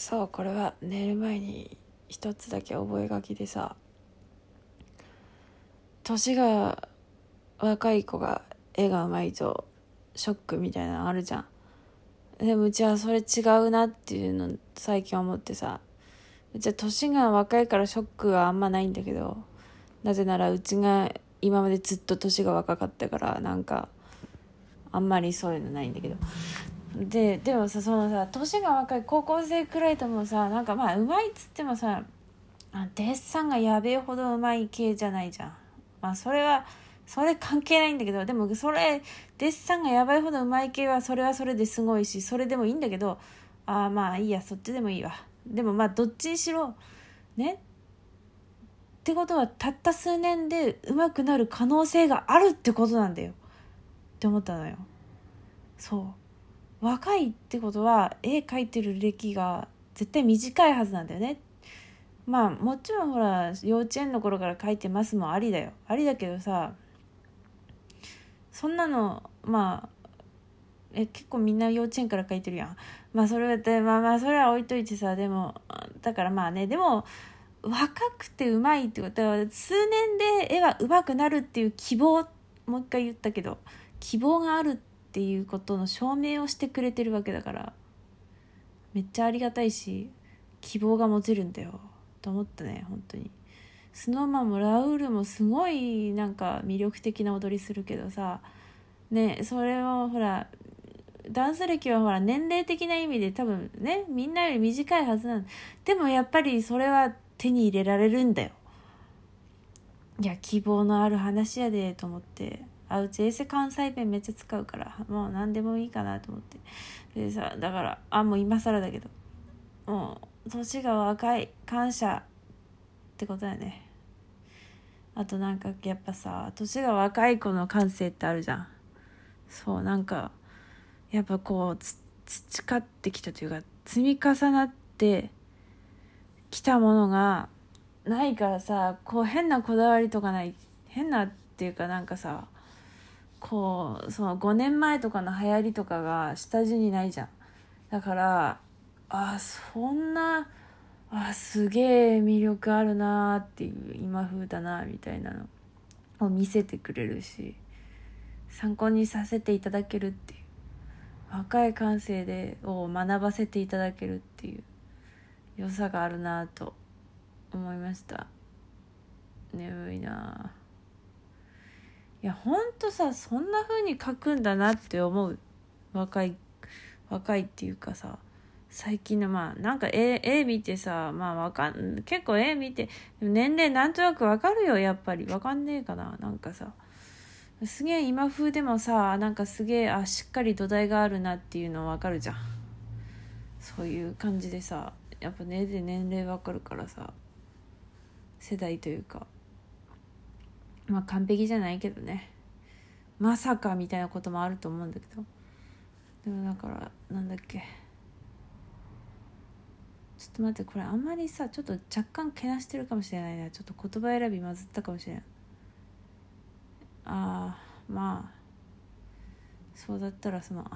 そうこれは寝る前に一つだけ覚え書きでさ年が若い子が絵がうまいとショックみたいなのあるじゃん。でもうちはそれ違うなっていうの最近思ってさうちは年が若いからショックはあんまないんだけどなぜならうちが今までずっと年が若かったからなんかあんまりそういうのないんだけど。ででもさそのさ年が若い高校生くらいともさなんかまあうまいっつってもさデッサンがやべえほどうまい系じゃないじゃん。まあそれはそれ関係ないんだけどでもそれデッサンがやばいほどうまい系はそれはそれですごいしそれでもいいんだけどああまあいいやそっちでもいいわ。でもまあどっちにしろね？ってことはたった数年で上手くなる可能性があるってことなんだよ。って思ったのよ。そう。若いってことは絵描いてる歴が絶対短いはずなんだよね。まあもちろんほら幼稚園の頃から描いてますもありだよ。ありだけどさそんなのまあえ結構みんな幼稚園から描いてるやん。まあそれでまあまあそれは置いといてさでもだからまあねでも若くてうまいってことは数年で絵はうまくなるっていう希望もう一回言ったけど希望があるっていうことの証明をしてくれてるわけだからめっちゃありがたいし希望が持てるんだよと思ったね本当に。スノーマンもラウールもすごいなんか魅力的な踊りするけどさねそれをほらダンス歴はほら年齢的な意味で多分ねみんなより短いはずなんでもやっぱりそれは手に入れられるんだよ。いや希望のある話やでと思って。あうち衛星関西弁めっちゃ使うからもう何でもいいかなと思って。でさだからあもう今更だけどもう年が若い感謝ってことだよね。あとなんかやっぱさ年が若い子の感性ってあるじゃん。そうなんかやっぱこう培ってきたというか積み重なってきたものがないからさこう変なこだわりとかない変なっていうかなんかさこうその5年前とかの流行りとかが下地にないじゃん。だからあそんなあすげえ魅力あるなっていう今風だなみたいなのを見せてくれるし参考にさせていただけるっていう若い感性でを学ばせていただけるっていう良さがあるなと思いました。眠いないやほんとさそんな風に書くんだなって思う。若い若いっていうかさ最近のまあなんか絵絵見てさまあわかん結構絵見て年齢なんとなくわかるよやっぱり。わかんねえかななんかさ。すげえ今風でもさなんかすげえあしっかり土台があるなっていうのわかるじゃん。そういう感じでさやっぱねで年齢わかるからさ世代というか。まあ完璧じゃないけどね。まさかみたいなこともあると思うんだけど。でもだからなんだっけ。ちょっと待ってこれあんまりさちょっと若干けなしてるかもしれないな。ちょっと言葉選びまずったかもしれないああまあそうだったらその